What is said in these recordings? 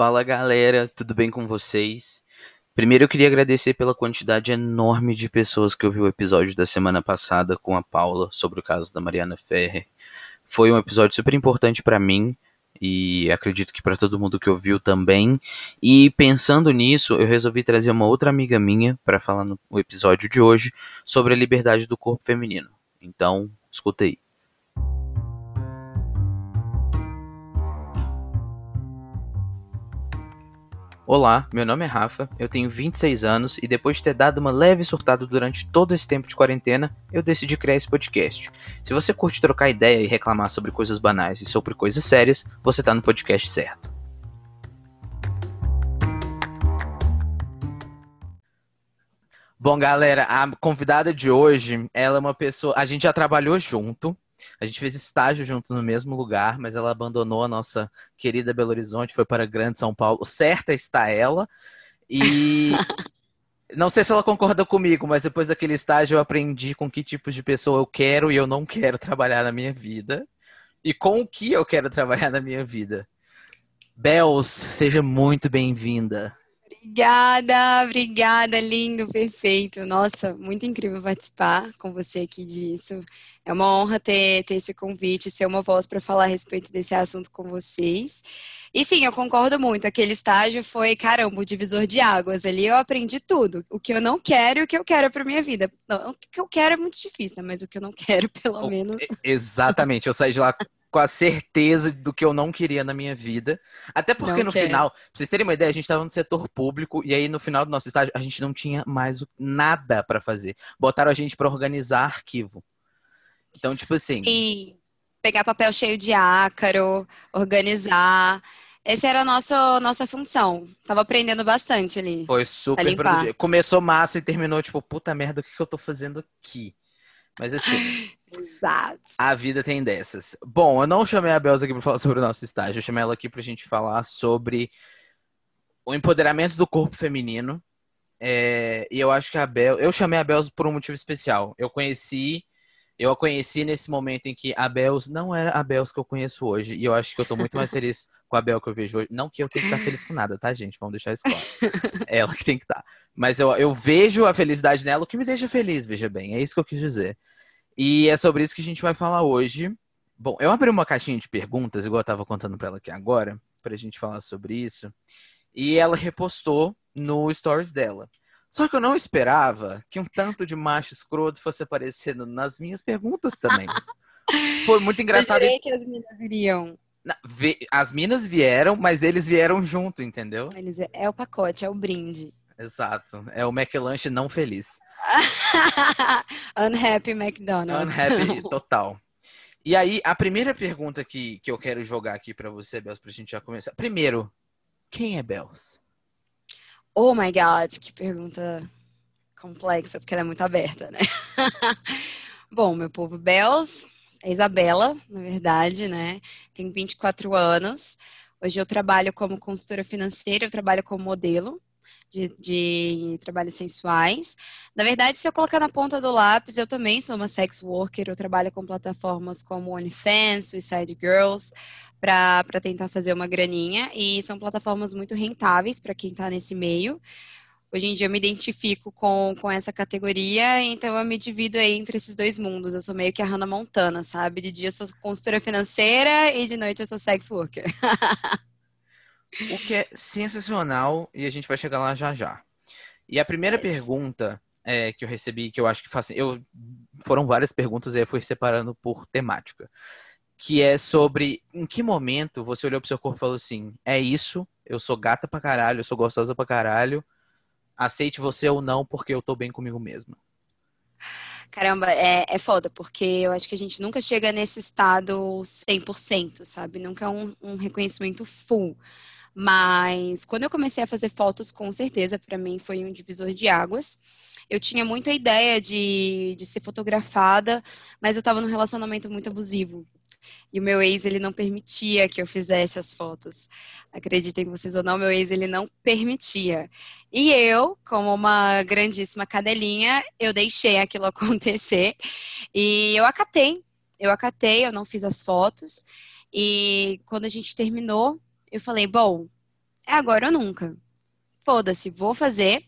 Fala galera, tudo bem com vocês? Primeiro eu queria agradecer pela quantidade enorme de pessoas que ouviu o episódio da semana passada com a Paula sobre o caso da Mariana Ferrer. Foi um episódio super importante para mim e acredito que para todo mundo que ouviu também. E pensando nisso, eu resolvi trazer uma outra amiga minha para falar no episódio de hoje sobre a liberdade do corpo feminino. Então, escuta aí. Olá, meu nome é Rafa, eu tenho 26 anos e depois de ter dado uma leve surtada durante todo esse tempo de quarentena, eu decidi criar esse podcast. Se você curte trocar ideia e reclamar sobre coisas banais e sobre coisas sérias, você tá no podcast certo. Bom, galera, a convidada de hoje, ela é uma pessoa. A gente já trabalhou junto, a gente fez estágio junto no mesmo lugar, mas ela abandonou a nossa querida Belo Horizonte, foi para Grande São Paulo. Certa está ela. E não sei se ela concorda comigo, mas depois daquele estágio eu aprendi com que tipo de pessoa eu quero e eu não quero trabalhar na minha vida. E com o que eu quero trabalhar na minha vida. Bels, seja muito bem-vinda. Obrigada, obrigada, lindo, perfeito. Nossa, muito incrível participar com você aqui disso. É uma honra ter, ter esse convite, ser uma voz para falar a respeito desse assunto com vocês. E sim, eu concordo muito. Aquele estágio foi, caramba, o divisor de águas. Ali eu aprendi tudo. O que eu não quero e o que eu quero para minha vida. Não, o que eu quero é muito difícil, né? mas o que eu não quero, pelo menos. Exatamente. Eu saí de lá com a certeza do que eu não queria na minha vida. Até porque não no quer. final, pra vocês terem uma ideia, a gente estava no setor público e aí no final do nosso estágio a gente não tinha mais nada para fazer. Botaram a gente para organizar arquivo. Então, tipo assim. Sim. Pegar papel cheio de ácaro, organizar. Essa era a nossa, nossa função. Tava aprendendo bastante ali. Foi super. Começou massa e terminou, tipo, puta merda, o que, que eu tô fazendo aqui? Mas assim. Exato. A vida tem dessas. Bom, eu não chamei a Belza aqui para falar sobre o nosso estágio, eu chamei ela aqui para a gente falar sobre o empoderamento do corpo feminino. É, e eu acho que a Bel. Eu chamei a Belza por um motivo especial. Eu conheci. Eu a conheci nesse momento em que a Bels não era a Bels que eu conheço hoje. E eu acho que eu tô muito mais feliz com a Bel que eu vejo hoje. Não que eu tenha que estar feliz com nada, tá, gente? Vamos deixar isso claro. É ela que tem que estar. Mas eu, eu vejo a felicidade nela, o que me deixa feliz, veja bem. É isso que eu quis dizer. E é sobre isso que a gente vai falar hoje. Bom, eu abri uma caixinha de perguntas, igual eu estava contando para ela aqui agora, para a gente falar sobre isso. E ela repostou no stories dela. Só que eu não esperava que um tanto de macho escroto fosse aparecendo nas minhas perguntas também. Foi muito engraçado. Eu que as minas iriam. As minas vieram, mas eles vieram junto, entendeu? Eles é, é o pacote, é o brinde. Exato. É o McLanche não feliz. Unhappy McDonald's. Unhappy total. E aí, a primeira pergunta que, que eu quero jogar aqui para você, Bels, pra gente já começar. Primeiro, quem é Bels? Oh my God, que pergunta complexa, porque ela é muito aberta, né? Bom, meu povo, Bels é Isabela, na verdade, né? Tenho 24 anos. Hoje eu trabalho como consultora financeira, eu trabalho como modelo de, de trabalhos sensuais. Na verdade, se eu colocar na ponta do lápis, eu também sou uma sex worker, eu trabalho com plataformas como OnlyFans, Suicide Girls, para tentar fazer uma graninha, e são plataformas muito rentáveis para quem está nesse meio. Hoje em dia eu me identifico com, com essa categoria, então eu me divido aí entre esses dois mundos. Eu sou meio que a Hannah Montana, sabe? De dia eu sou consultora financeira e de noite eu sou sex worker. o que é sensacional e a gente vai chegar lá já já. E a primeira pergunta é, que eu recebi, que eu acho que faz, eu foram várias perguntas e eu fui separando por temática, que é sobre em que momento você olhou pro seu corpo e falou assim: é isso, eu sou gata pra caralho, eu sou gostosa pra caralho, aceite você ou não, porque eu tô bem comigo mesma. Caramba, é, é foda, porque eu acho que a gente nunca chega nesse estado 100%, sabe? Nunca é um, um reconhecimento full. Mas quando eu comecei a fazer fotos, com certeza, para mim foi um divisor de águas. Eu tinha muita ideia de, de ser fotografada, mas eu estava num relacionamento muito abusivo. E o meu ex, ele não permitia que eu fizesse as fotos. Acreditem vocês ou não, meu ex, ele não permitia. E eu, como uma grandíssima cadelinha, eu deixei aquilo acontecer. E eu acatei. Eu acatei, eu não fiz as fotos. E quando a gente terminou, eu falei, bom, é agora ou nunca. Foda-se, vou fazer.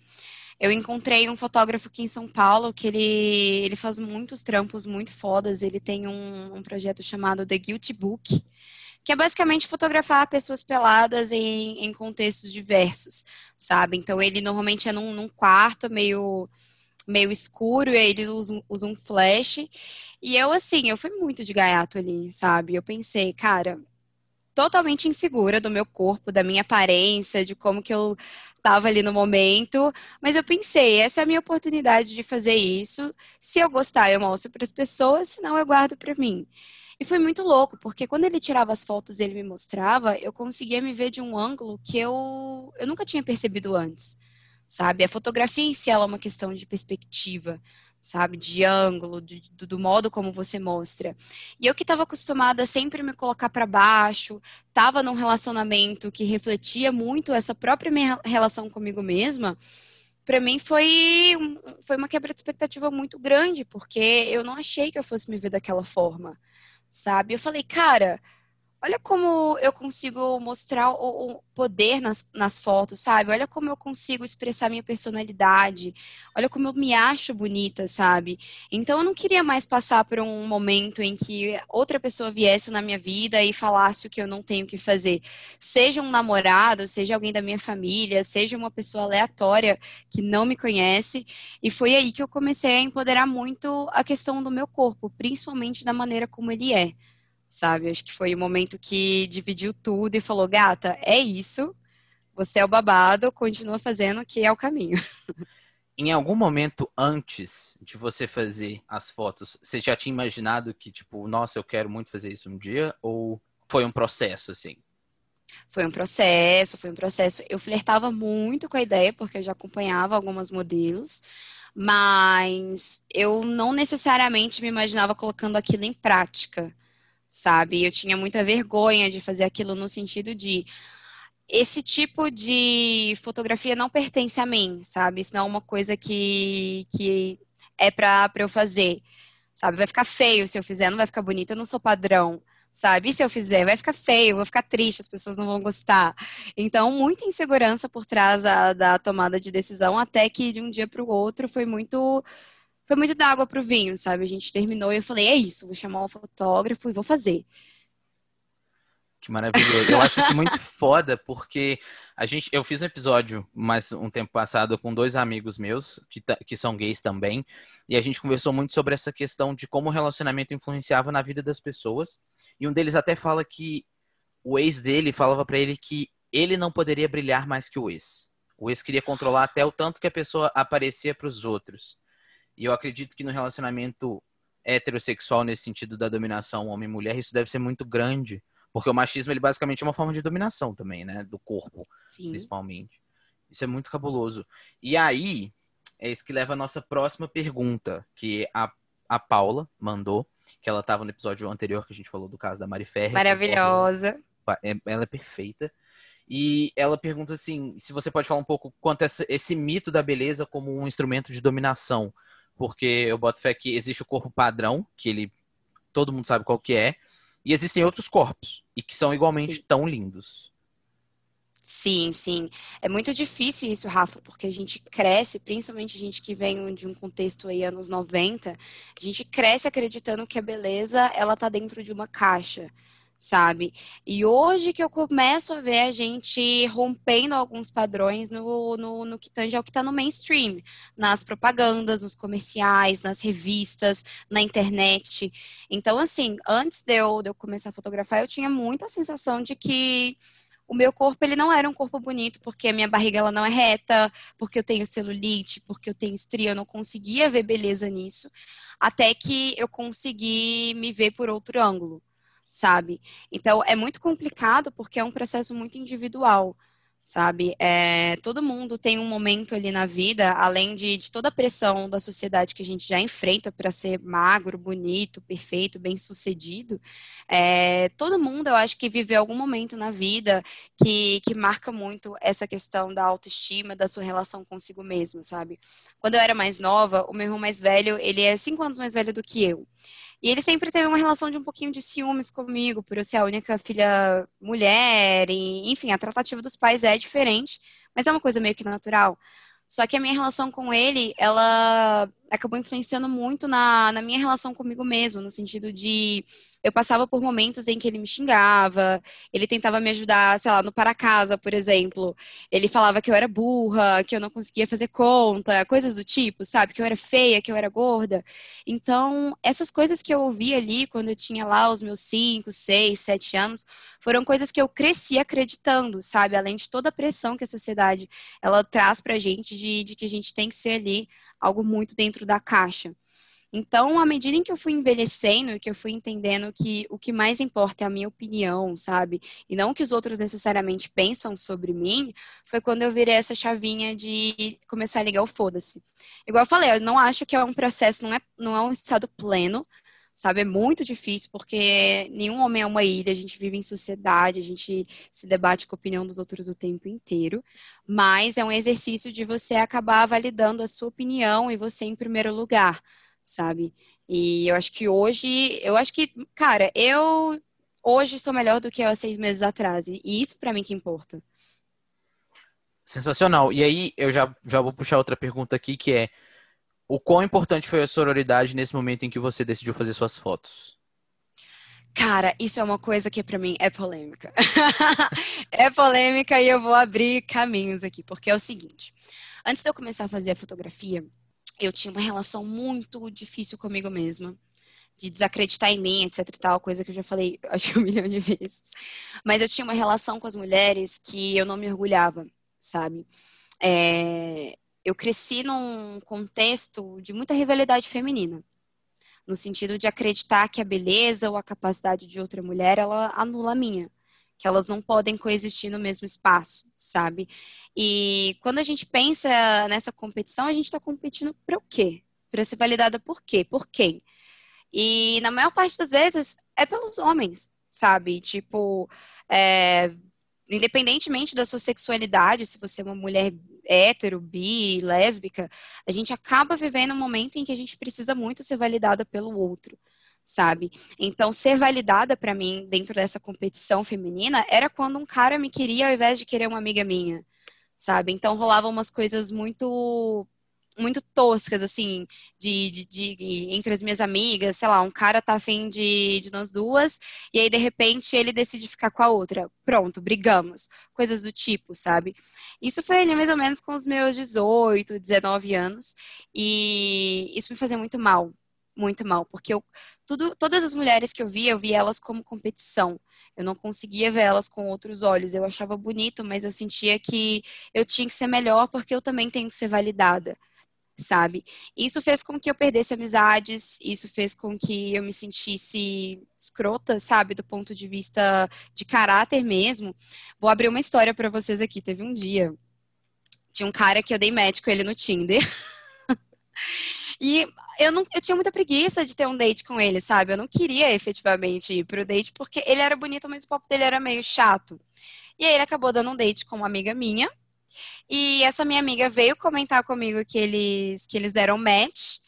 Eu encontrei um fotógrafo aqui em São Paulo que ele, ele faz muitos trampos muito fodas. Ele tem um, um projeto chamado The Guilty Book, que é basicamente fotografar pessoas peladas em, em contextos diversos, sabe? Então ele normalmente é num, num quarto meio meio escuro, e aí eles usam, usam um flash. E eu, assim, eu fui muito de gaiato ali, sabe? Eu pensei, cara, totalmente insegura do meu corpo, da minha aparência, de como que eu estava ali no momento, mas eu pensei, essa é a minha oportunidade de fazer isso. Se eu gostar, eu mostro para as pessoas, senão eu guardo para mim. E foi muito louco, porque quando ele tirava as fotos ele me mostrava, eu conseguia me ver de um ângulo que eu, eu nunca tinha percebido antes, sabe? A fotografia em si é uma questão de perspectiva sabe? De ângulo, de, do, do, modo como você mostra. E eu que estava acostumada a sempre me colocar para baixo, estava num relacionamento que refletia muito essa própria minha relação comigo mesma. Para mim foi, foi uma quebra de expectativa muito grande, porque eu não achei que eu fosse me ver daquela forma, sabe? Eu falei, cara, Olha como eu consigo mostrar o, o poder nas, nas, fotos, sabe? Olha como eu consigo expressar minha personalidade. Olha como eu me acho bonita, sabe? Então eu não queria mais passar por um momento em que outra pessoa viesse na minha vida e falasse o que eu não tenho que fazer. Seja um namorado, seja alguém da minha família, seja uma pessoa aleatória que não me conhece. E foi aí que eu comecei a empoderar muito a questão do meu corpo, principalmente da maneira como ele é sabe? Acho que foi o momento que dividiu tudo e falou: gata, é isso, você é o babado, continua fazendo que é o caminho. Em algum momento antes de você fazer as fotos, você já tinha imaginado que, tipo, nossa, eu quero muito fazer isso um dia? Ou foi um processo, assim? Foi um processo, foi um processo. Eu flertava muito com a ideia, porque eu já acompanhava algumas modelos, mas eu não necessariamente me imaginava colocando aquilo em prática sabe? Eu tinha muita vergonha de fazer aquilo no sentido de esse tipo de fotografia não pertence a mim, sabe? Isso não é uma coisa que, que é pra eu fazer, sabe? Vai ficar feio se eu fizer, não vai ficar bonito, eu não sou padrão, sabe? E se eu fizer, vai ficar feio, vou ficar triste, as pessoas não vão gostar. Então, muita insegurança por trás da tomada de decisão, até que de um dia para o outro foi muito foi muito da água pro vinho, sabe? A gente terminou e eu falei, é isso, vou chamar um fotógrafo e vou fazer. Que maravilhoso. Eu acho isso muito foda, porque a gente, eu fiz um episódio mais um tempo passado com dois amigos meus, que, que são gays também, e a gente conversou muito sobre essa questão de como o relacionamento influenciava na vida das pessoas. E um deles até fala que o ex dele falava para ele que ele não poderia brilhar mais que o ex. O ex queria controlar até o tanto que a pessoa aparecia para os outros. E eu acredito que no relacionamento heterossexual, nesse sentido da dominação homem-mulher, isso deve ser muito grande. Porque o machismo, ele basicamente é uma forma de dominação também, né? Do corpo, Sim. principalmente. Isso é muito cabuloso. E aí, é isso que leva a nossa próxima pergunta, que a, a Paula mandou, que ela estava no episódio anterior que a gente falou do caso da Mari Ferrer. Maravilhosa. É, ela é perfeita. E ela pergunta assim, se você pode falar um pouco quanto essa, esse mito da beleza como um instrumento de dominação porque eu boto fé que existe o corpo padrão, que ele todo mundo sabe qual que é, e existem outros corpos, e que são igualmente sim. tão lindos. Sim, sim. É muito difícil isso, Rafa, porque a gente cresce, principalmente a gente que vem de um contexto aí anos 90, a gente cresce acreditando que a beleza, ela tá dentro de uma caixa sabe? E hoje que eu começo a ver a gente rompendo alguns padrões no, no, no que tange ao que está no mainstream, nas propagandas, nos comerciais, nas revistas, na internet. Então, assim, antes de eu, de eu começar a fotografar, eu tinha muita sensação de que o meu corpo ele não era um corpo bonito porque a minha barriga ela não é reta, porque eu tenho celulite, porque eu tenho estria, eu não conseguia ver beleza nisso, até que eu consegui me ver por outro ângulo sabe? Então é muito complicado porque é um processo muito individual, sabe? É, todo mundo tem um momento ali na vida, além de, de toda a pressão da sociedade que a gente já enfrenta para ser magro, bonito, perfeito, bem sucedido. É, todo mundo, eu acho que viveu algum momento na vida que, que marca muito essa questão da autoestima, da sua relação consigo mesmo, sabe? Quando eu era mais nova, o meu irmão mais velho, ele é cinco anos mais velho do que eu. E ele sempre teve uma relação de um pouquinho de ciúmes comigo, por eu ser a única filha mulher, e, enfim, a tratativa dos pais é diferente, mas é uma coisa meio que natural. Só que a minha relação com ele, ela acabou influenciando muito na, na minha relação comigo mesmo, no sentido de eu passava por momentos em que ele me xingava, ele tentava me ajudar, sei lá, no para casa, por exemplo. Ele falava que eu era burra, que eu não conseguia fazer conta, coisas do tipo, sabe? Que eu era feia, que eu era gorda. Então, essas coisas que eu ouvi ali quando eu tinha lá os meus 5, 6, 7 anos, foram coisas que eu cresci acreditando, sabe? Além de toda a pressão que a sociedade ela traz pra gente de, de que a gente tem que ser ali algo muito dentro da caixa. Então, à medida em que eu fui envelhecendo e que eu fui entendendo que o que mais importa é a minha opinião, sabe? E não o que os outros necessariamente pensam sobre mim, foi quando eu virei essa chavinha de começar a ligar o foda-se. Igual eu falei, eu não acho que é um processo, não é, não é um estado pleno, sabe? É muito difícil porque nenhum homem é uma ilha, a gente vive em sociedade, a gente se debate com a opinião dos outros o tempo inteiro, mas é um exercício de você acabar validando a sua opinião e você em primeiro lugar sabe? E eu acho que hoje, eu acho que, cara, eu hoje sou melhor do que eu há seis meses atrás. E isso para mim que importa. Sensacional. E aí eu já, já vou puxar outra pergunta aqui, que é o quão importante foi a sororidade nesse momento em que você decidiu fazer suas fotos? Cara, isso é uma coisa que para mim é polêmica. é polêmica e eu vou abrir caminhos aqui, porque é o seguinte. Antes de eu começar a fazer a fotografia, eu tinha uma relação muito difícil comigo mesma. De desacreditar em mim, etc e tal, coisa que eu já falei, acho que um milhão de vezes. Mas eu tinha uma relação com as mulheres que eu não me orgulhava, sabe? É, eu cresci num contexto de muita rivalidade feminina no sentido de acreditar que a beleza ou a capacidade de outra mulher ela anula a minha que elas não podem coexistir no mesmo espaço, sabe? E quando a gente pensa nessa competição, a gente está competindo para o quê? Para ser validada por quê? Por quem? E na maior parte das vezes é pelos homens, sabe? Tipo, é, independentemente da sua sexualidade, se você é uma mulher hétero, bi, lésbica, a gente acaba vivendo um momento em que a gente precisa muito ser validada pelo outro sabe? Então, ser validada para mim dentro dessa competição feminina era quando um cara me queria ao invés de querer uma amiga minha, sabe? Então, rolavam umas coisas muito muito toscas, assim, de, de, de, entre as minhas amigas, sei lá, um cara tá afim de, de nós duas, e aí, de repente, ele decide ficar com a outra. Pronto, brigamos. Coisas do tipo, sabe? Isso foi ali mais ou menos com os meus 18, 19 anos, e isso me fazia muito mal, muito mal, porque eu, tudo, todas as mulheres que eu via, eu via elas como competição. Eu não conseguia ver elas com outros olhos. Eu achava bonito, mas eu sentia que eu tinha que ser melhor porque eu também tenho que ser validada, sabe? Isso fez com que eu perdesse amizades, isso fez com que eu me sentisse escrota, sabe, do ponto de vista de caráter mesmo. Vou abrir uma história para vocês aqui. Teve um dia, tinha um cara que eu dei médico ele no Tinder. E eu, não, eu tinha muita preguiça de ter um date com ele, sabe? Eu não queria efetivamente ir pro date porque ele era bonito, mas o papo dele era meio chato. E aí ele acabou dando um date com uma amiga minha. E essa minha amiga veio comentar comigo que eles, que eles deram match.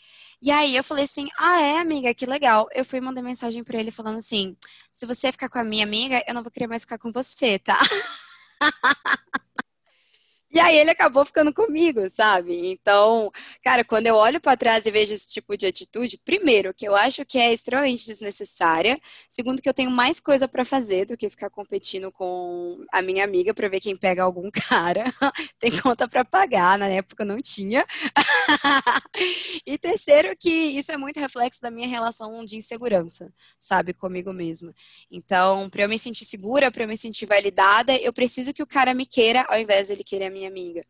E aí eu falei assim: "Ah, é, amiga, que legal". Eu fui mandar mensagem para ele falando assim: "Se você ficar com a minha amiga, eu não vou querer mais ficar com você, tá?" E aí ele acabou ficando comigo, sabe? Então, cara, quando eu olho para trás e vejo esse tipo de atitude, primeiro, que eu acho que é extremamente desnecessária, segundo que eu tenho mais coisa para fazer do que ficar competindo com a minha amiga para ver quem pega algum cara. Tem conta para pagar, na época não tinha. e terceiro que isso é muito reflexo da minha relação de insegurança, sabe, comigo mesma. Então, para eu me sentir segura, para eu me sentir validada, eu preciso que o cara me queira ao invés de ele querer a minha minha amiga.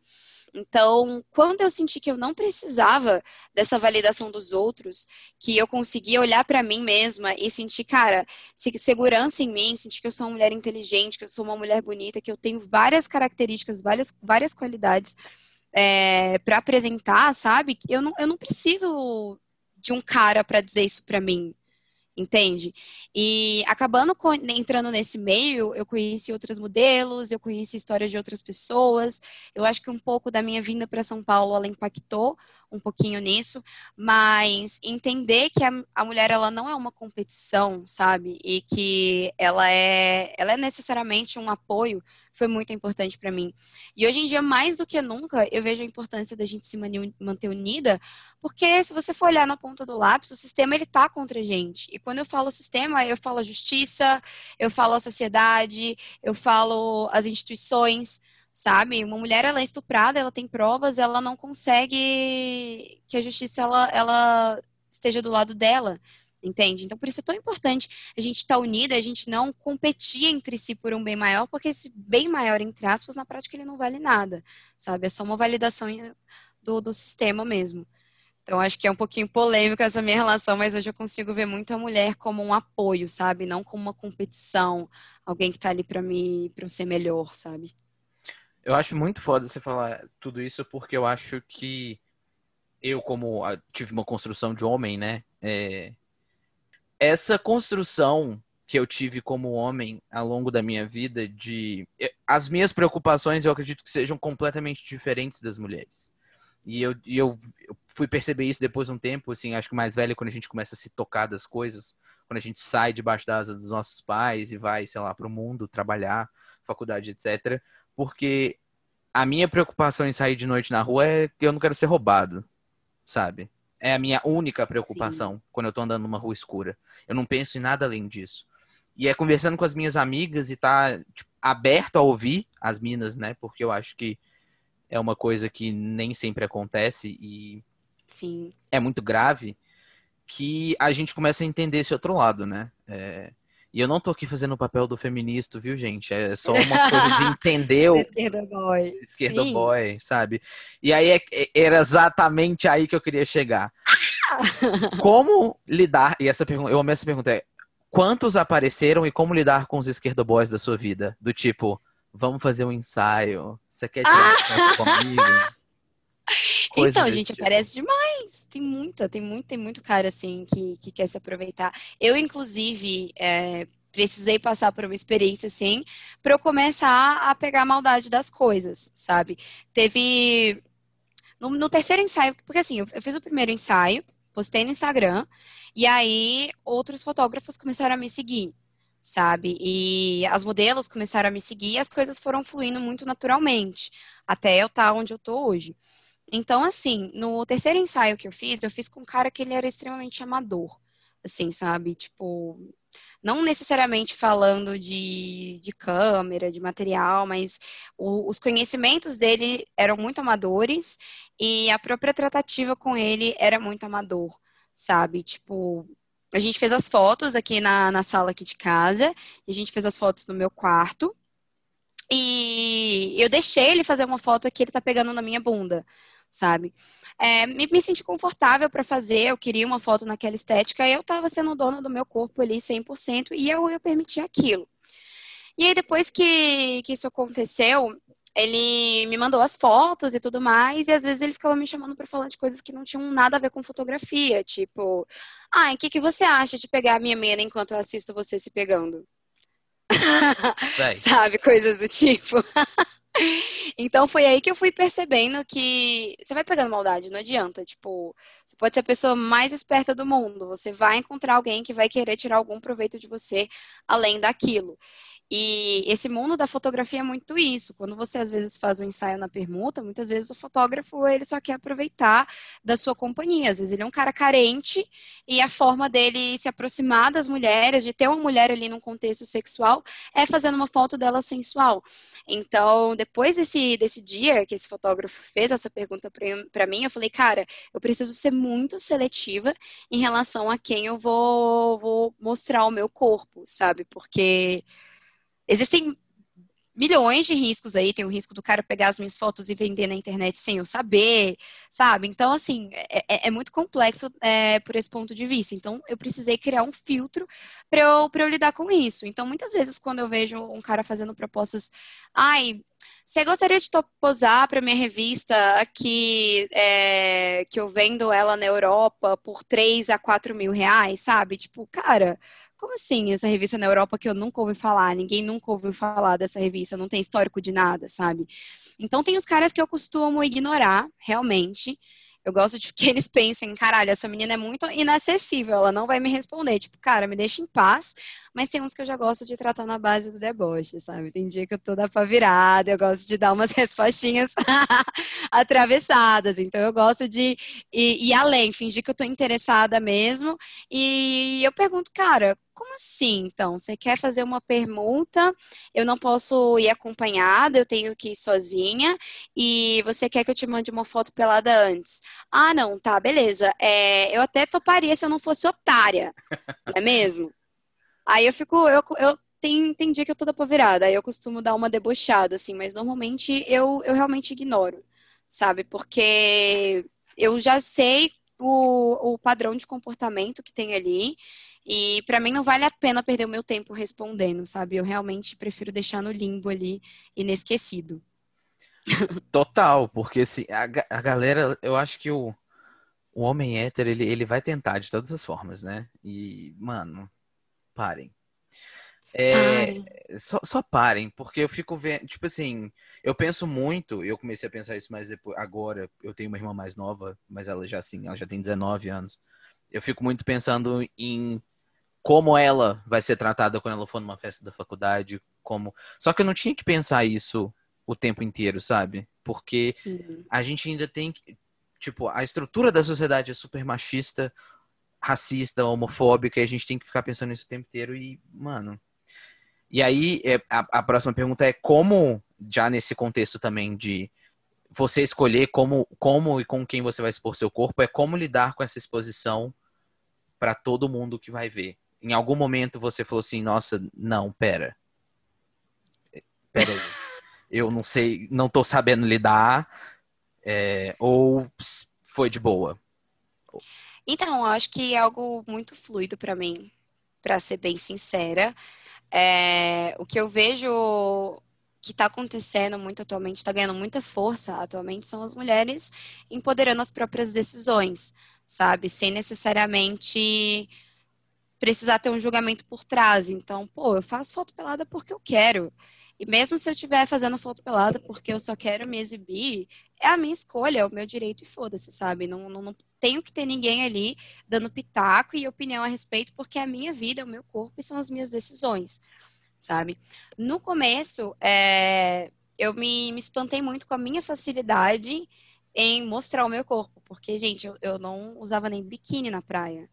Então, quando eu senti que eu não precisava dessa validação dos outros, que eu conseguia olhar para mim mesma e sentir, cara, segurança em mim, sentir que eu sou uma mulher inteligente, que eu sou uma mulher bonita, que eu tenho várias características, várias, várias qualidades é, para apresentar, sabe? Eu não, eu não preciso de um cara para dizer isso para mim. Entende? E acabando entrando nesse meio, eu conheci outros modelos, eu conheci histórias de outras pessoas. Eu acho que um pouco da minha vinda para São Paulo ela impactou um pouquinho nisso, mas entender que a, a, mulher ela não é uma competição, sabe? E que ela é ela é necessariamente um apoio foi muito importante para mim. E hoje em dia, mais do que nunca, eu vejo a importância da gente se manter unida, porque se você for olhar na ponta do lápis, o sistema ele tá contra a gente. E quando eu falo sistema, eu falo a justiça, eu falo a sociedade, eu falo as instituições, sabe? Uma mulher ela é estuprada, ela tem provas, ela não consegue que a justiça ela, ela esteja do lado dela entende? Então, por isso é tão importante a gente estar tá unida, a gente não competir entre si por um bem maior, porque esse bem maior, entre aspas, na prática ele não vale nada, sabe? É só uma validação do, do sistema mesmo. Então, acho que é um pouquinho polêmico essa minha relação, mas hoje eu consigo ver muito a mulher como um apoio, sabe? Não como uma competição, alguém que está ali para mim, para eu ser melhor, sabe? Eu acho muito foda você falar tudo isso, porque eu acho que eu, como tive uma construção de homem, né? É, essa construção que eu tive como homem ao longo da minha vida de as minhas preocupações eu acredito que sejam completamente diferentes das mulheres e eu, e eu fui perceber isso depois de um tempo assim acho que mais velho quando a gente começa a se tocar das coisas quando a gente sai debaixo da asa dos nossos pais e vai sei lá para o mundo trabalhar faculdade etc porque a minha preocupação em sair de noite na rua é que eu não quero ser roubado sabe é a minha única preocupação Sim. quando eu tô andando numa rua escura. Eu não penso em nada além disso. E é conversando com as minhas amigas e tá tipo, aberto a ouvir as minas, né? Porque eu acho que é uma coisa que nem sempre acontece e Sim. é muito grave que a gente começa a entender esse outro lado, né? É... E eu não tô aqui fazendo o papel do feminista, viu, gente? É só uma coisa de entender o. Esquerda boy. Esquerda Sim. boy, sabe? E aí é, é, era exatamente aí que eu queria chegar. como lidar. E essa pergunta, eu amei essa pergunta. É, quantos apareceram e como lidar com os esquerda boys da sua vida? Do tipo, vamos fazer um ensaio. Você quer tirar ah! comigo? Coisa então, gente, tipo. aparece demais. Tem muita, tem muito, tem muito cara assim que, que quer se aproveitar. Eu, inclusive, é, precisei passar por uma experiência assim para eu começar a pegar a maldade das coisas, sabe? Teve no, no terceiro ensaio, porque assim, eu, eu fiz o primeiro ensaio, postei no Instagram, e aí outros fotógrafos começaram a me seguir sabe? E as modelos começaram a me seguir e as coisas foram fluindo muito naturalmente, até eu estar onde eu tô hoje. Então, assim, no terceiro ensaio que eu fiz, eu fiz com um cara que ele era extremamente amador, assim, sabe? Tipo, não necessariamente falando de, de câmera, de material, mas o, os conhecimentos dele eram muito amadores e a própria tratativa com ele era muito amador, sabe? Tipo, a gente fez as fotos aqui na, na sala aqui de casa, a gente fez as fotos no meu quarto, e eu deixei ele fazer uma foto aqui, ele tá pegando na minha bunda sabe? É, me, me senti confortável para fazer, eu queria uma foto naquela estética, eu estava sendo dona do meu corpo ali 100% e eu, eu permiti aquilo. E aí, depois que, que isso aconteceu, ele me mandou as fotos e tudo mais, e às vezes ele ficava me chamando para falar de coisas que não tinham nada a ver com fotografia, tipo, ah, o que, que você acha de pegar a minha mena enquanto eu assisto você se pegando? Sabe, coisas do tipo. Então foi aí que eu fui percebendo que você vai pegando maldade, não adianta. Tipo, você pode ser a pessoa mais esperta do mundo, você vai encontrar alguém que vai querer tirar algum proveito de você além daquilo. E esse mundo da fotografia é muito isso. Quando você às vezes faz um ensaio na permuta, muitas vezes o fotógrafo ele só quer aproveitar da sua companhia. Às vezes ele é um cara carente e a forma dele se aproximar das mulheres, de ter uma mulher ali num contexto sexual, é fazendo uma foto dela sensual. Então, depois desse, desse dia que esse fotógrafo fez essa pergunta para mim, eu falei, cara, eu preciso ser muito seletiva em relação a quem eu vou, vou mostrar o meu corpo, sabe? Porque Existem milhões de riscos aí. Tem o risco do cara pegar as minhas fotos e vender na internet sem eu saber, sabe? Então, assim, é, é, é muito complexo é, por esse ponto de vista. Então, eu precisei criar um filtro para eu, eu lidar com isso. Então, muitas vezes, quando eu vejo um cara fazendo propostas, ai, você gostaria de posar para minha revista aqui, é, que eu vendo ela na Europa por 3 a 4 mil reais, sabe? Tipo, cara, como assim essa revista na Europa que eu nunca ouvi falar? Ninguém nunca ouviu falar dessa revista, não tem histórico de nada, sabe? Então tem os caras que eu costumo ignorar, realmente. Eu gosto de que eles pensem, caralho, essa menina é muito inacessível, ela não vai me responder. Tipo, cara, me deixa em paz. Mas tem uns que eu já gosto de tratar na base do deboche, sabe? Tem dia que eu tô da pra virada, eu gosto de dar umas respostinhas atravessadas. Então eu gosto de ir, ir além, fingir que eu tô interessada mesmo. E eu pergunto, cara, como assim, então? Você quer fazer uma permuta, eu não posso ir acompanhada, eu tenho que ir sozinha, e você quer que eu te mande uma foto pelada antes? Ah, não, tá, beleza. É, eu até toparia se eu não fosse otária, não é mesmo? Aí eu fico, eu, eu tem, tem dia que eu tô da virada, aí eu costumo dar uma debochada, assim, mas normalmente eu, eu realmente ignoro, sabe? Porque eu já sei o, o padrão de comportamento que tem ali. E para mim não vale a pena perder o meu tempo respondendo, sabe? Eu realmente prefiro deixar no limbo ali, inesquecido. Total, porque assim, a, a galera, eu acho que o, o homem hétero, ele, ele vai tentar de todas as formas, né? E, mano, parem. É, parem. Só, só parem, porque eu fico vendo, tipo assim, eu penso muito, eu comecei a pensar isso mais depois, agora, eu tenho uma irmã mais nova, mas ela já assim, ela já tem 19 anos. Eu fico muito pensando em como ela vai ser tratada quando ela for numa festa da faculdade, como. Só que eu não tinha que pensar isso o tempo inteiro, sabe? Porque Sim. a gente ainda tem que. Tipo, a estrutura da sociedade é super machista, racista, homofóbica, e a gente tem que ficar pensando nisso o tempo inteiro e, mano. E aí, é, a, a próxima pergunta é como, já nesse contexto também de você escolher como, como e com quem você vai expor seu corpo, é como lidar com essa exposição para todo mundo que vai ver em algum momento você falou assim, nossa, não, pera. Pera aí. Eu não sei, não tô sabendo lidar. É, ou foi de boa? Então, eu acho que é algo muito fluido para mim, para ser bem sincera. É, o que eu vejo que está acontecendo muito atualmente, está ganhando muita força atualmente, são as mulheres empoderando as próprias decisões, sabe? Sem necessariamente precisar ter um julgamento por trás. Então, pô, eu faço foto pelada porque eu quero. E mesmo se eu estiver fazendo foto pelada porque eu só quero me exibir, é a minha escolha, é o meu direito e foda-se, sabe? Não, não, não, tenho que ter ninguém ali dando pitaco e opinião a respeito, porque é a minha vida, é o meu corpo e são as minhas decisões, sabe? No começo, é, eu me, me espantei muito com a minha facilidade em mostrar o meu corpo, porque, gente, eu, eu não usava nem biquíni na praia.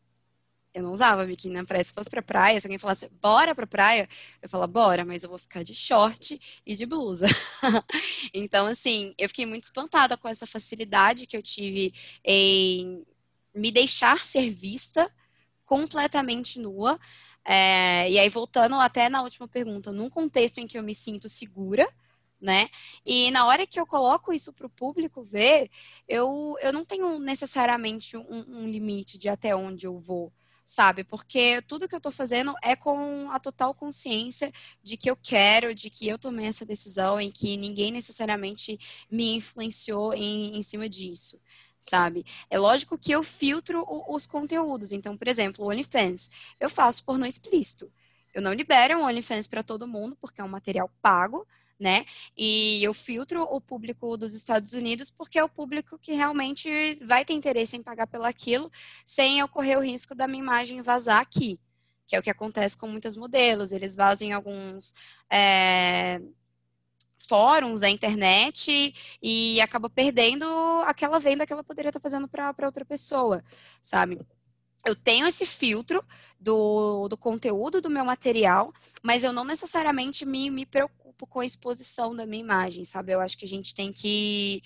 Eu não usava biquíni na praia. Se fosse pra praia, se alguém falasse, bora pra praia, eu falava, bora, mas eu vou ficar de short e de blusa. então, assim, eu fiquei muito espantada com essa facilidade que eu tive em me deixar ser vista completamente nua. É, e aí, voltando até na última pergunta, num contexto em que eu me sinto segura, né? E na hora que eu coloco isso para o público ver, eu, eu não tenho necessariamente um, um limite de até onde eu vou sabe? Porque tudo que eu estou fazendo é com a total consciência de que eu quero, de que eu tomei essa decisão e que ninguém necessariamente me influenciou em, em cima disso. Sabe? É lógico que eu filtro o, os conteúdos. Então, por exemplo, o OnlyFans, eu faço pornô explícito. Eu não libero um OnlyFans para todo mundo, porque é um material pago, né? E eu filtro o público dos Estados Unidos porque é o público que realmente vai ter interesse em pagar pelaquilo sem eu correr o risco da minha imagem vazar aqui, que é o que acontece com muitos modelos. Eles vazam em alguns é, fóruns da internet e acaba perdendo aquela venda que ela poderia estar fazendo para outra pessoa, sabe? Eu tenho esse filtro do, do conteúdo do meu material, mas eu não necessariamente me, me preocupo com a exposição da minha imagem, sabe? Eu acho que a gente tem que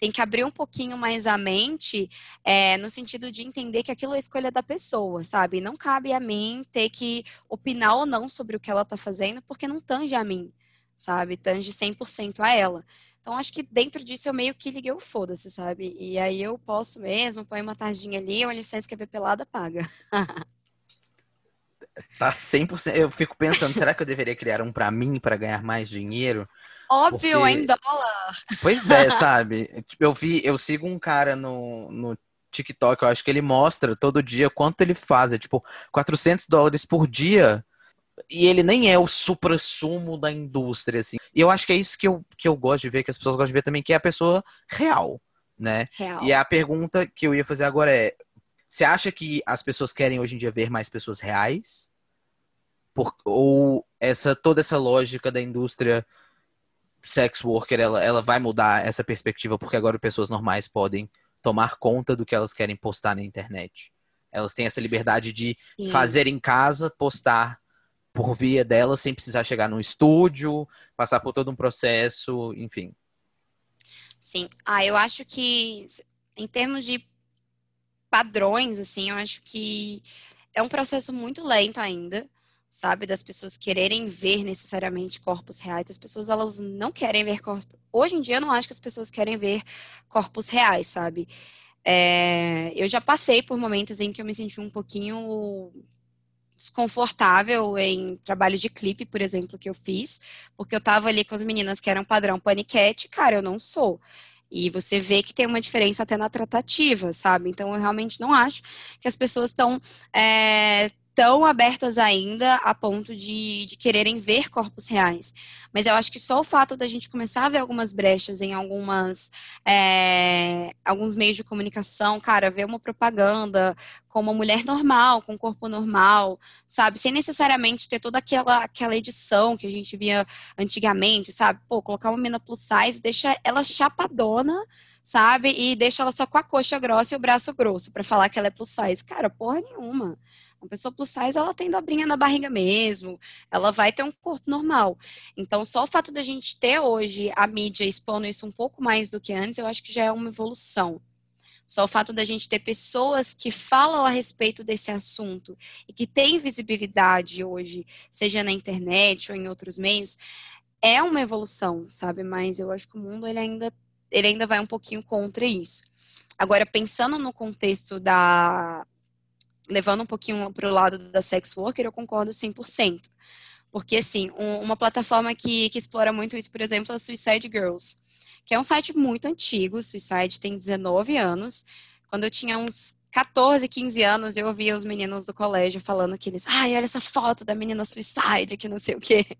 tem que abrir um pouquinho mais a mente é, no sentido de entender que aquilo é escolha da pessoa, sabe? Não cabe a mim ter que opinar ou não sobre o que ela está fazendo, porque não tange a mim, sabe? Tange 100% a ela. Então, acho que dentro disso eu meio que liguei o foda-se, sabe? E aí eu posso mesmo, põe uma tardinha ali, o OnlyFans quer ver pelada, paga. tá 100%. Eu fico pensando, será que eu deveria criar um para mim para ganhar mais dinheiro? Óbvio, Porque- em dólar. Pois é, sabe? Tipo, Eu vi, eu sigo um cara no, no TikTok, eu acho que ele mostra todo dia quanto ele faz, é tipo 400 dólares por dia. E ele nem é o supra-sumo da indústria, assim. E eu acho que é isso que eu, que eu gosto de ver, que as pessoas gostam de ver também, que é a pessoa real, né? Real. E a pergunta que eu ia fazer agora é: você acha que as pessoas querem hoje em dia ver mais pessoas reais? Por- ou essa toda essa lógica da indústria sex worker, ela, ela vai mudar essa perspectiva porque agora pessoas normais podem tomar conta do que elas querem postar na internet. Elas têm essa liberdade de Sim. fazer em casa, postar por via delas, sem precisar chegar no estúdio, passar por todo um processo, enfim. Sim. Ah, eu acho que em termos de padrões, assim, eu acho que é um processo muito lento ainda, sabe? Das pessoas quererem ver necessariamente corpos reais. As pessoas, elas não querem ver corpos. Hoje em dia, eu não acho que as pessoas querem ver corpos reais, sabe? É, eu já passei por momentos em que eu me senti um pouquinho desconfortável em trabalho de clipe, por exemplo, que eu fiz, porque eu tava ali com as meninas que eram padrão paniquete, cara, eu não sou. E você vê que tem uma diferença até na tratativa, sabe? Então eu realmente não acho que as pessoas estão é, tão abertas ainda a ponto de, de quererem ver corpos reais. Mas eu acho que só o fato da gente começar a ver algumas brechas em algumas é, alguns meios de comunicação, cara, ver uma propaganda com uma mulher normal, com um corpo normal, sabe? Sem necessariamente ter toda aquela, aquela edição que a gente via antigamente, sabe? Pô, colocar uma mina plus size, deixa ela chapadona, sabe? E deixa ela só com a coxa grossa e o braço grosso pra falar que ela é plus size. Cara, porra nenhuma. Uma pessoa plus size, ela tem dobrinha na barriga mesmo, ela vai ter um corpo normal. Então, só o fato da gente ter hoje a mídia expondo isso um pouco mais do que antes, eu acho que já é uma evolução. Só o fato da gente ter pessoas que falam a respeito desse assunto e que têm visibilidade hoje, seja na internet ou em outros meios, é uma evolução, sabe? Mas eu acho que o mundo ele ainda, ele ainda vai um pouquinho contra isso. Agora, pensando no contexto da. Levando um pouquinho para o lado da sex worker, eu concordo 100%. Porque, assim, um, uma plataforma que, que explora muito isso, por exemplo, é a Suicide Girls que é um site muito antigo, Suicide tem 19 anos. Quando eu tinha uns 14, 15 anos, eu ouvia os meninos do colégio falando que eles, ai, olha essa foto da menina Suicide, que não sei o quê.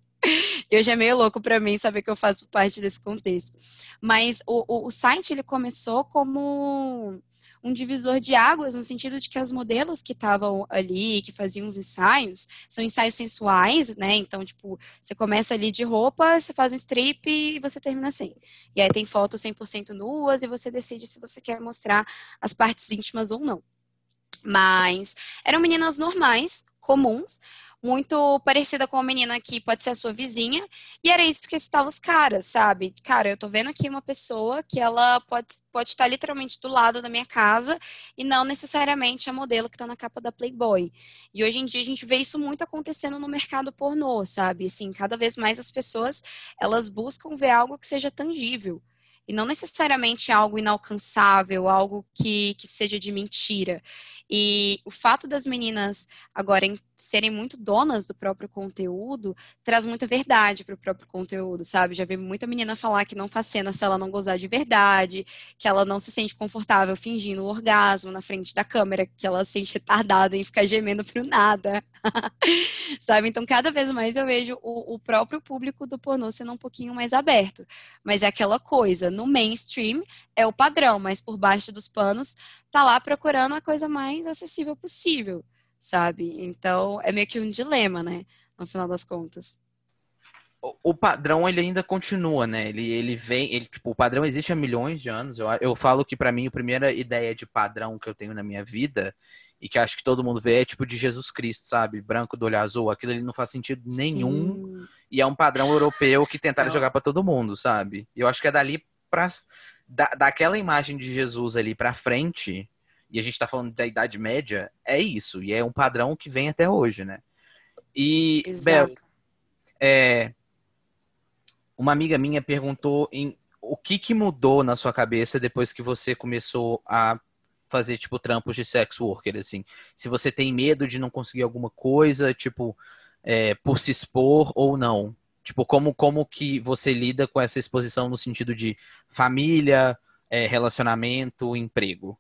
E hoje é meio louco para mim saber que eu faço parte desse contexto. Mas o, o, o site, ele começou como um divisor de águas, no sentido de que as modelos que estavam ali, que faziam os ensaios, são ensaios sensuais, né? Então, tipo, você começa ali de roupa, você faz um strip e você termina sem. E aí tem fotos 100% nuas e você decide se você quer mostrar as partes íntimas ou não. Mas eram meninas normais, comuns, muito parecida com a menina que pode ser a sua vizinha, e era isso que excitava os caras, sabe? Cara, eu tô vendo aqui uma pessoa que ela pode, pode estar literalmente do lado da minha casa e não necessariamente a modelo que tá na capa da Playboy. E hoje em dia a gente vê isso muito acontecendo no mercado pornô, sabe? Assim, cada vez mais as pessoas, elas buscam ver algo que seja tangível. E não necessariamente algo inalcançável, algo que, que seja de mentira. E o fato das meninas agora serem muito donas do próprio conteúdo traz muita verdade para o próprio conteúdo, sabe? Já vi muita menina falar que não faz cena se ela não gozar de verdade, que ela não se sente confortável fingindo o orgasmo na frente da câmera, que ela se sente retardada em ficar gemendo pro nada. sabe? Então, cada vez mais eu vejo o, o próprio público do pornô sendo um pouquinho mais aberto. Mas é aquela coisa, no mainstream é o padrão, mas por baixo dos panos tá lá procurando a coisa mais acessível possível, sabe? Então, é meio que um dilema, né? No final das contas. O, o padrão, ele ainda continua, né? Ele, ele vem, ele, tipo, o padrão existe há milhões de anos. Eu, eu falo que, pra mim, a primeira ideia de padrão que eu tenho na minha vida e que acho que todo mundo vê é tipo de Jesus Cristo, sabe? Branco do olho azul. Aquilo ali não faz sentido nenhum. Sim. E é um padrão europeu que tentaram Não. jogar pra todo mundo, sabe? E eu acho que é dali pra. Da, daquela imagem de Jesus ali pra frente, e a gente tá falando da Idade Média, é isso. E é um padrão que vem até hoje, né? E, Bel, Exato. é, uma amiga minha perguntou em o que que mudou na sua cabeça depois que você começou a fazer, tipo, trampos de sex worker, assim. Se você tem medo de não conseguir alguma coisa, tipo, é, por se expor ou não. Tipo, como, como que você lida com essa exposição no sentido de família, é, relacionamento, emprego?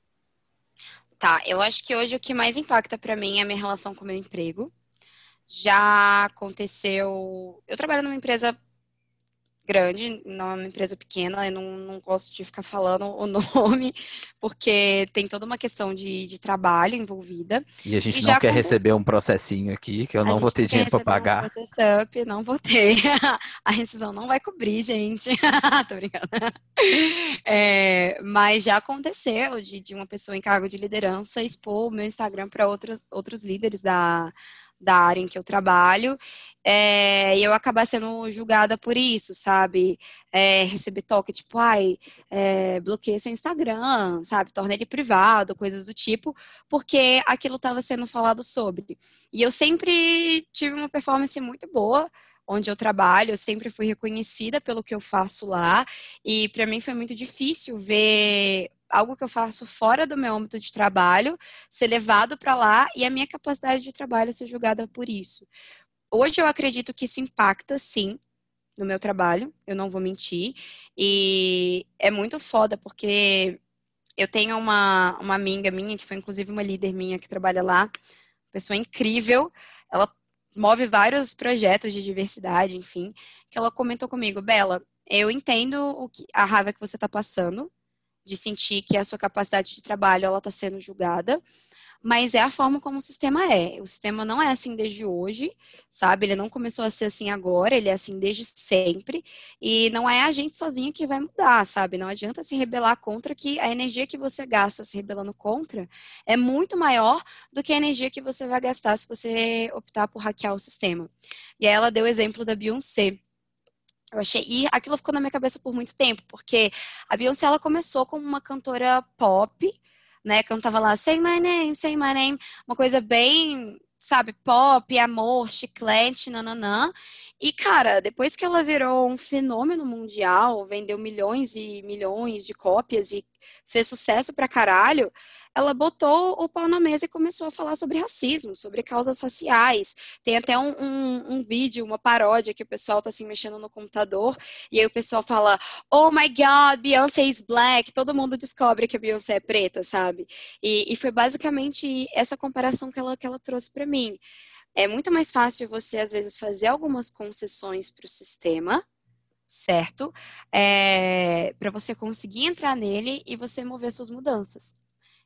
Tá, eu acho que hoje o que mais impacta para mim é a minha relação com o meu emprego. Já aconteceu. Eu trabalho numa empresa grande, não é uma empresa pequena, eu não, não gosto de ficar falando o nome, porque tem toda uma questão de, de trabalho envolvida. E a gente e não quer aconteceu. receber um processinho aqui, que eu não vou ter dinheiro para pagar. Um up, não vou ter. A rescisão não vai cobrir, gente. Tô brincando. É, mas já aconteceu de, de uma pessoa em cargo de liderança expor o meu Instagram para outros, outros líderes da da área em que eu trabalho, é, e eu acabar sendo julgada por isso, sabe? É, receber toque, tipo, ai, é, bloqueia seu Instagram, sabe? Torna ele privado, coisas do tipo, porque aquilo estava sendo falado sobre. E eu sempre tive uma performance muito boa, onde eu trabalho, eu sempre fui reconhecida pelo que eu faço lá, e para mim foi muito difícil ver algo que eu faço fora do meu âmbito de trabalho ser levado para lá e a minha capacidade de trabalho ser julgada por isso. Hoje eu acredito que isso impacta, sim, no meu trabalho, eu não vou mentir. E é muito foda, porque eu tenho uma, uma amiga minha, que foi inclusive uma líder minha que trabalha lá, pessoa incrível, ela move vários projetos de diversidade, enfim, que ela comentou comigo, Bela, eu entendo o que, a raiva que você está passando, de sentir que a sua capacidade de trabalho ela está sendo julgada, mas é a forma como o sistema é. O sistema não é assim desde hoje, sabe? Ele não começou a ser assim agora, ele é assim desde sempre, e não é a gente sozinho que vai mudar, sabe? Não adianta se rebelar contra que a energia que você gasta se rebelando contra é muito maior do que a energia que você vai gastar se você optar por hackear o sistema. E aí ela deu o exemplo da Beyoncé. Eu achei, e aquilo ficou na minha cabeça por muito tempo, porque a Beyoncé ela começou como uma cantora pop, né? Cantava lá Say My Name, Say My Name, uma coisa bem, sabe, pop, amor, chiclete, nananã. E, cara, depois que ela virou um fenômeno mundial, vendeu milhões e milhões de cópias e fez sucesso pra caralho, ela botou o pau na mesa e começou a falar sobre racismo, sobre causas raciais. Tem até um, um, um vídeo, uma paródia que o pessoal tá assim mexendo no computador e aí o pessoal fala: Oh my God, Beyoncé is black. Todo mundo descobre que a Beyoncé é preta, sabe? E, e foi basicamente essa comparação que ela, que ela trouxe para mim. É muito mais fácil você, às vezes, fazer algumas concessões para o sistema, certo? É, para você conseguir entrar nele e você mover suas mudanças.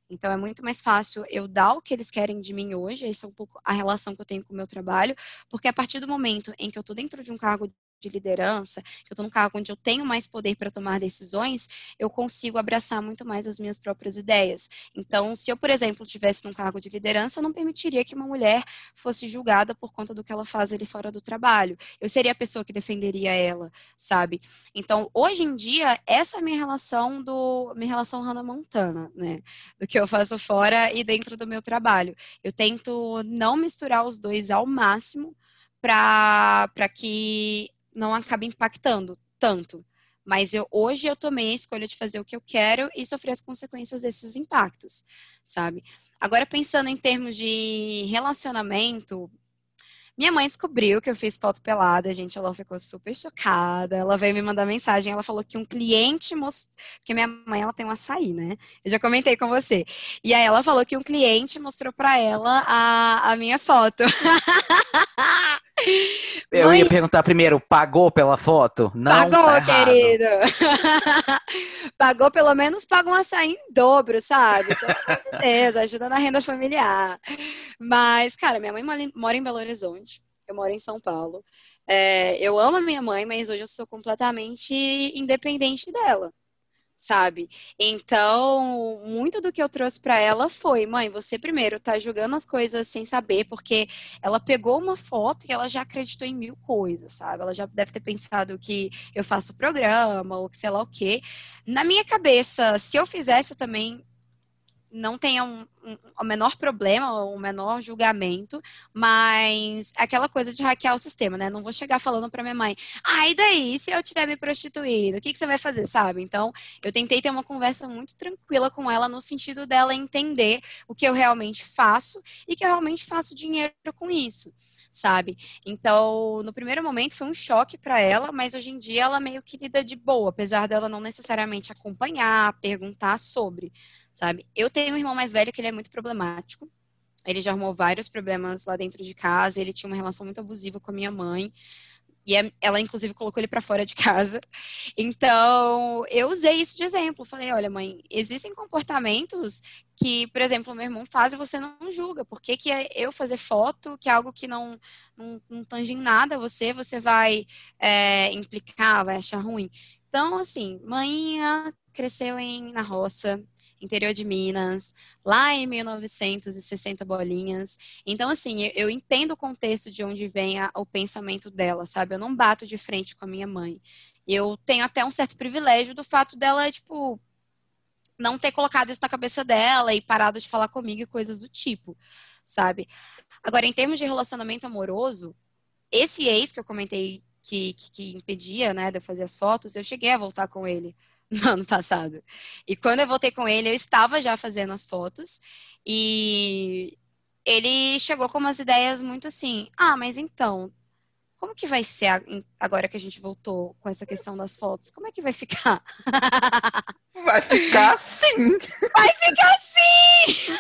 Então é muito mais fácil eu dar o que eles querem de mim hoje, essa é um pouco a relação que eu tenho com o meu trabalho, porque a partir do momento em que eu estou dentro de um cargo de liderança, que eu estou num cargo onde eu tenho mais poder para tomar decisões, eu consigo abraçar muito mais as minhas próprias ideias. Então, se eu, por exemplo, tivesse num cargo de liderança, eu não permitiria que uma mulher fosse julgada por conta do que ela faz ali fora do trabalho. Eu seria a pessoa que defenderia ela, sabe? Então, hoje em dia, essa é a minha relação do minha relação Hannah Montana, né? Do que eu faço fora e dentro do meu trabalho. Eu tento não misturar os dois ao máximo para que não acaba impactando tanto. Mas eu, hoje eu tomei a escolha de fazer o que eu quero e sofrer as consequências desses impactos, sabe? Agora, pensando em termos de relacionamento, minha mãe descobriu que eu fiz foto pelada, gente, ela ficou super chocada. Ela veio me mandar mensagem, ela falou que um cliente mostrou, porque minha mãe ela tem um açaí, né? Eu já comentei com você. E aí ela falou que um cliente mostrou para ela a, a minha foto. Eu Mãe... ia perguntar primeiro, pagou pela foto? Não, pagou, tá querido. pagou, pelo menos paga um açaí em dobro, sabe? De Deus, ajuda na renda familiar. Mas, cara, minha mãe mora em Belo Horizonte, eu moro em São Paulo. É, eu amo a minha mãe, mas hoje eu sou completamente independente dela sabe? Então, muito do que eu trouxe para ela foi, mãe, você primeiro tá julgando as coisas sem saber, porque ela pegou uma foto e ela já acreditou em mil coisas, sabe? Ela já deve ter pensado que eu faço programa ou que sei lá o quê. Na minha cabeça, se eu fizesse também não tenha um, um, o menor problema, o menor julgamento, mas aquela coisa de hackear o sistema, né? Não vou chegar falando para minha mãe, ah, e daí, se eu tiver me prostituindo, o que, que você vai fazer, sabe? Então, eu tentei ter uma conversa muito tranquila com ela, no sentido dela entender o que eu realmente faço e que eu realmente faço dinheiro com isso sabe? Então, no primeiro momento foi um choque para ela, mas hoje em dia ela meio que lida de boa, apesar dela não necessariamente acompanhar, perguntar sobre, sabe? Eu tenho um irmão mais velho que ele é muito problemático. Ele já arrumou vários problemas lá dentro de casa, ele tinha uma relação muito abusiva com a minha mãe. E é, ela, inclusive, colocou ele para fora de casa. Então, eu usei isso de exemplo. Falei: olha, mãe, existem comportamentos que, por exemplo, meu irmão faz e você não julga. Por que, que é eu fazer foto, que é algo que não, não, não tange em nada você, você vai é, implicar, vai achar ruim? Então, assim, mãe cresceu em, na roça, interior de Minas, lá em 1960 bolinhas. Então, assim, eu, eu entendo o contexto de onde vem a, o pensamento dela, sabe? Eu não bato de frente com a minha mãe. Eu tenho até um certo privilégio do fato dela, tipo, não ter colocado isso na cabeça dela e parado de falar comigo e coisas do tipo, sabe? Agora, em termos de relacionamento amoroso, esse ex que eu comentei que, que, que impedia, né, de eu fazer as fotos, eu cheguei a voltar com ele no ano passado. E quando eu voltei com ele, eu estava já fazendo as fotos e ele chegou com umas ideias muito assim: ah, mas então, como que vai ser agora que a gente voltou com essa questão das fotos? Como é que vai ficar? Vai ficar assim! Vai ficar assim!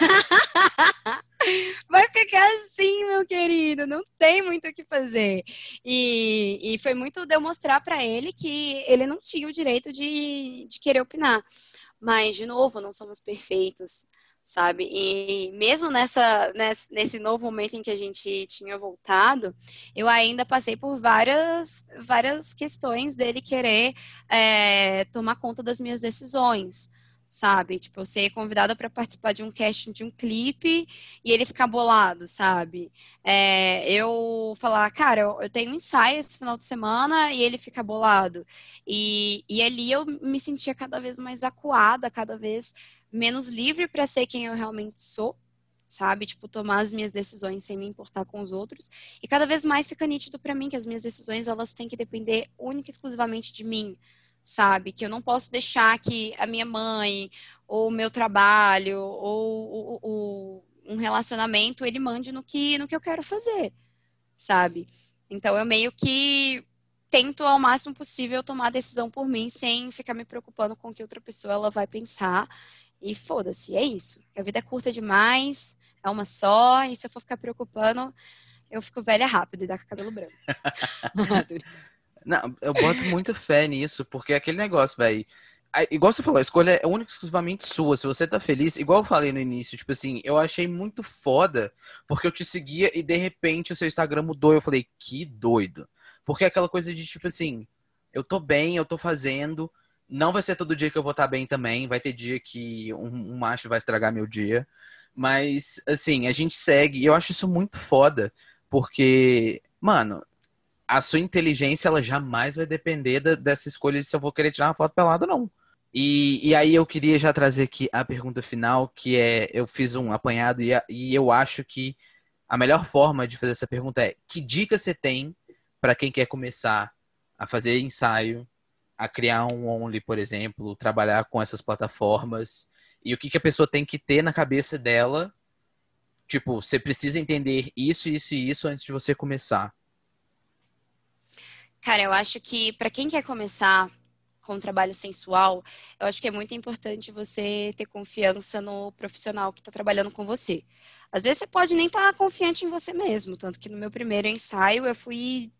Vai ficar assim, meu querido. Não tem muito o que fazer. E, e foi muito de eu mostrar para ele que ele não tinha o direito de, de querer opinar. Mas, de novo, não somos perfeitos sabe? E mesmo nessa, nesse novo momento em que a gente tinha voltado, eu ainda passei por várias, várias questões dele querer é, tomar conta das minhas decisões sabe? Tipo, eu ser convidada para participar de um casting de um clipe e ele ficar bolado, sabe? É, eu falar, cara, eu, eu, tenho um ensaio esse final de semana e ele fica bolado. E, e ali eu me sentia cada vez mais acuada, cada vez menos livre para ser quem eu realmente sou, sabe? Tipo, tomar as minhas decisões sem me importar com os outros. E cada vez mais fica nítido para mim que as minhas decisões elas têm que depender única e exclusivamente de mim, sabe? Que eu não posso deixar que a minha mãe ou o meu trabalho ou, ou, ou um relacionamento ele mande no que no que eu quero fazer, sabe? Então eu meio que tento ao máximo possível tomar a decisão por mim sem ficar me preocupando com o que outra pessoa ela vai pensar e foda-se, é isso. A vida é curta demais, é uma só, e se eu for ficar preocupando, eu fico velha rápido e dá com cabelo branco. Não, eu boto muito fé nisso, porque é aquele negócio, velho. Igual você falou, a escolha é única e exclusivamente sua. Se você tá feliz, igual eu falei no início, tipo assim, eu achei muito foda, porque eu te seguia e de repente o seu Instagram mudou. Eu falei, que doido. Porque é aquela coisa de tipo assim, eu tô bem, eu tô fazendo, não vai ser todo dia que eu vou estar bem também. Vai ter dia que um, um macho vai estragar meu dia. Mas, assim, a gente segue. E eu acho isso muito foda. Porque, mano, a sua inteligência, ela jamais vai depender da, dessa escolha de se eu vou querer tirar uma foto pelada, não. E, e aí eu queria já trazer aqui a pergunta final, que é, eu fiz um apanhado e, e eu acho que a melhor forma de fazer essa pergunta é, que dica você tem para quem quer começar a fazer ensaio, a criar um Only, por exemplo, trabalhar com essas plataformas e o que, que a pessoa tem que ter na cabeça dela. Tipo, você precisa entender isso, isso e isso antes de você começar. Cara, eu acho que para quem quer começar com trabalho sensual, eu acho que é muito importante você ter confiança no profissional que está trabalhando com você. Às vezes você pode nem estar tá confiante em você mesmo, tanto que no meu primeiro ensaio eu fui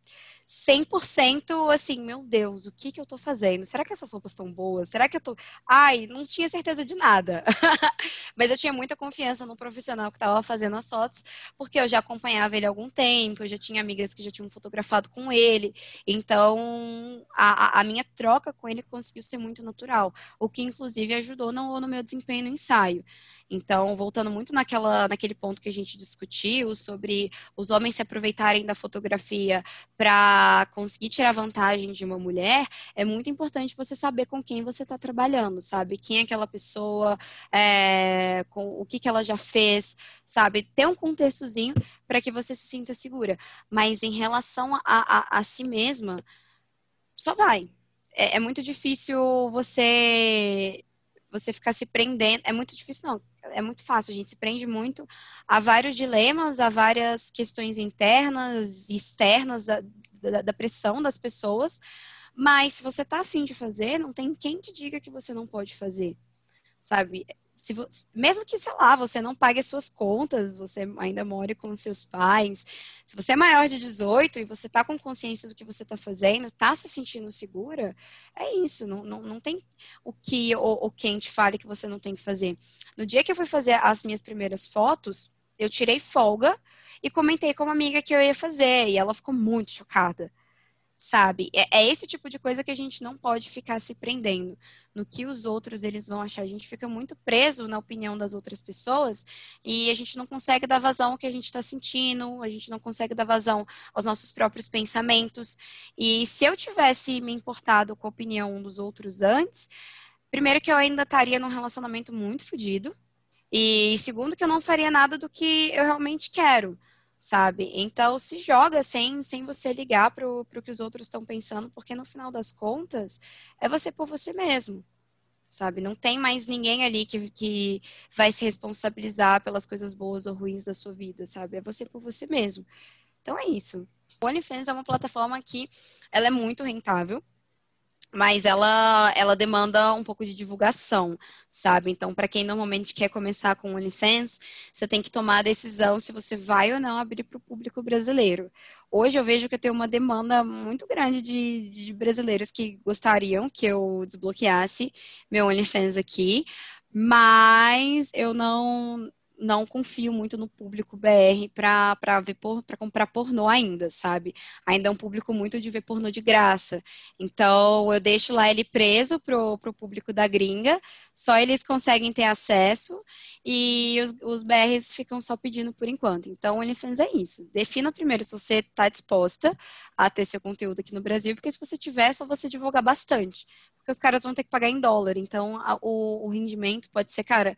100% assim, meu Deus, o que que eu tô fazendo? Será que essas roupas estão boas? Será que eu tô. Ai, não tinha certeza de nada. Mas eu tinha muita confiança no profissional que estava fazendo as fotos, porque eu já acompanhava ele há algum tempo, eu já tinha amigas que já tinham fotografado com ele. Então, a, a minha troca com ele conseguiu ser muito natural, o que inclusive ajudou no, no meu desempenho no ensaio. Então, voltando muito naquela, naquele ponto que a gente discutiu sobre os homens se aproveitarem da fotografia para conseguir tirar vantagem de uma mulher, é muito importante você saber com quem você está trabalhando, sabe? Quem é aquela pessoa, é, com o que, que ela já fez, sabe? Ter um contextozinho para que você se sinta segura. Mas em relação a, a, a si mesma, só vai. É, é muito difícil você você ficar se prendendo. É muito difícil, não é muito fácil, a gente se prende muito a vários dilemas, a várias questões internas e externas da, da, da pressão das pessoas, mas se você está afim de fazer, não tem quem te diga que você não pode fazer, sabe? Se mesmo que, sei lá, você não pague as suas contas, você ainda more com seus pais, se você é maior de 18 e você tá com consciência do que você tá fazendo, tá se sentindo segura, é isso, não, não, não tem o que ou, ou quem te fale que você não tem que fazer. No dia que eu fui fazer as minhas primeiras fotos, eu tirei folga e comentei com uma amiga que eu ia fazer, e ela ficou muito chocada sabe? É, é, esse tipo de coisa que a gente não pode ficar se prendendo no que os outros eles vão achar. A gente fica muito preso na opinião das outras pessoas e a gente não consegue dar vazão ao que a gente está sentindo, a gente não consegue dar vazão aos nossos próprios pensamentos. E se eu tivesse me importado com a opinião dos outros antes, primeiro que eu ainda estaria num relacionamento muito fodido. E segundo que eu não faria nada do que eu realmente quero sabe? Então se joga sem, sem você ligar para o que os outros estão pensando, porque no final das contas é você por você mesmo, sabe? Não tem mais ninguém ali que, que vai se responsabilizar pelas coisas boas ou ruins da sua vida, sabe? É você por você mesmo. Então é isso. O OnlyFans é uma plataforma que ela é muito rentável mas ela, ela demanda um pouco de divulgação, sabe? Então, para quem normalmente quer começar com OnlyFans, você tem que tomar a decisão se você vai ou não abrir para o público brasileiro. Hoje eu vejo que eu tenho uma demanda muito grande de, de brasileiros que gostariam que eu desbloqueasse meu OnlyFans aqui, mas eu não não confio muito no público BR para ver para comprar pornô ainda, sabe? Ainda é um público muito de ver pornô de graça. Então eu deixo lá ele preso pro, pro público da gringa, só eles conseguem ter acesso e os, os BRs ficam só pedindo por enquanto. Então o OnlyFans é isso. Defina primeiro se você está disposta a ter seu conteúdo aqui no Brasil, porque se você tiver, é só você divulgar bastante. Porque os caras vão ter que pagar em dólar. Então a, o, o rendimento pode ser, cara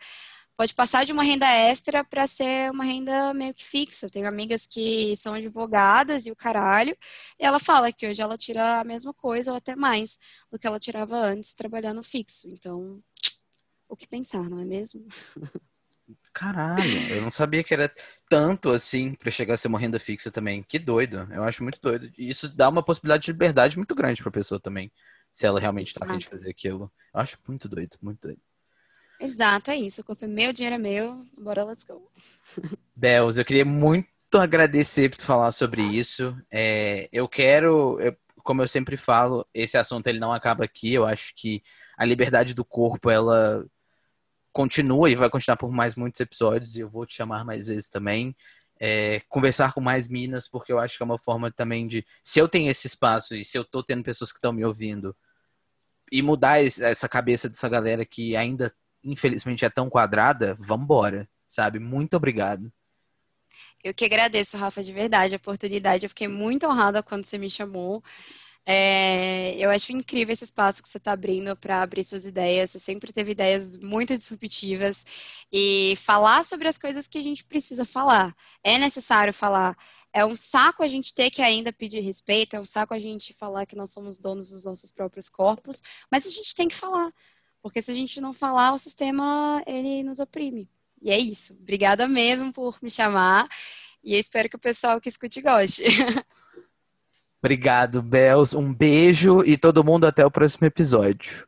pode passar de uma renda extra para ser uma renda meio que fixa. Eu tenho amigas que são advogadas e o caralho, e ela fala que hoje ela tira a mesma coisa ou até mais do que ela tirava antes trabalhando fixo. Então, o que pensar, não é mesmo? Caralho, eu não sabia que era tanto assim para chegar a ser uma renda fixa também. Que doido, eu acho muito doido. E isso dá uma possibilidade de liberdade muito grande para a pessoa também, se ela realmente está afim de fazer aquilo. Eu acho muito doido, muito doido. Exato, é isso. O corpo é meu, o dinheiro é meu. Bora, let's go. Bels, eu queria muito agradecer por falar sobre isso. É, eu quero, eu, como eu sempre falo, esse assunto ele não acaba aqui. Eu acho que a liberdade do corpo, ela continua e vai continuar por mais muitos episódios. E eu vou te chamar mais vezes também. É, conversar com mais minas, porque eu acho que é uma forma também de. Se eu tenho esse espaço e se eu tô tendo pessoas que estão me ouvindo, e mudar essa cabeça dessa galera que ainda infelizmente é tão quadrada, vambora, sabe? Muito obrigado. Eu que agradeço, Rafa, de verdade, a oportunidade. Eu fiquei muito honrada quando você me chamou. É, eu acho incrível esse espaço que você está abrindo para abrir suas ideias. Você sempre teve ideias muito disruptivas e falar sobre as coisas que a gente precisa falar. É necessário falar. É um saco a gente ter que ainda pedir respeito, é um saco a gente falar que nós somos donos dos nossos próprios corpos, mas a gente tem que falar. Porque se a gente não falar, o sistema ele nos oprime. E é isso. Obrigada mesmo por me chamar. E eu espero que o pessoal que escute goste. Obrigado, Bels. Um beijo e todo mundo até o próximo episódio.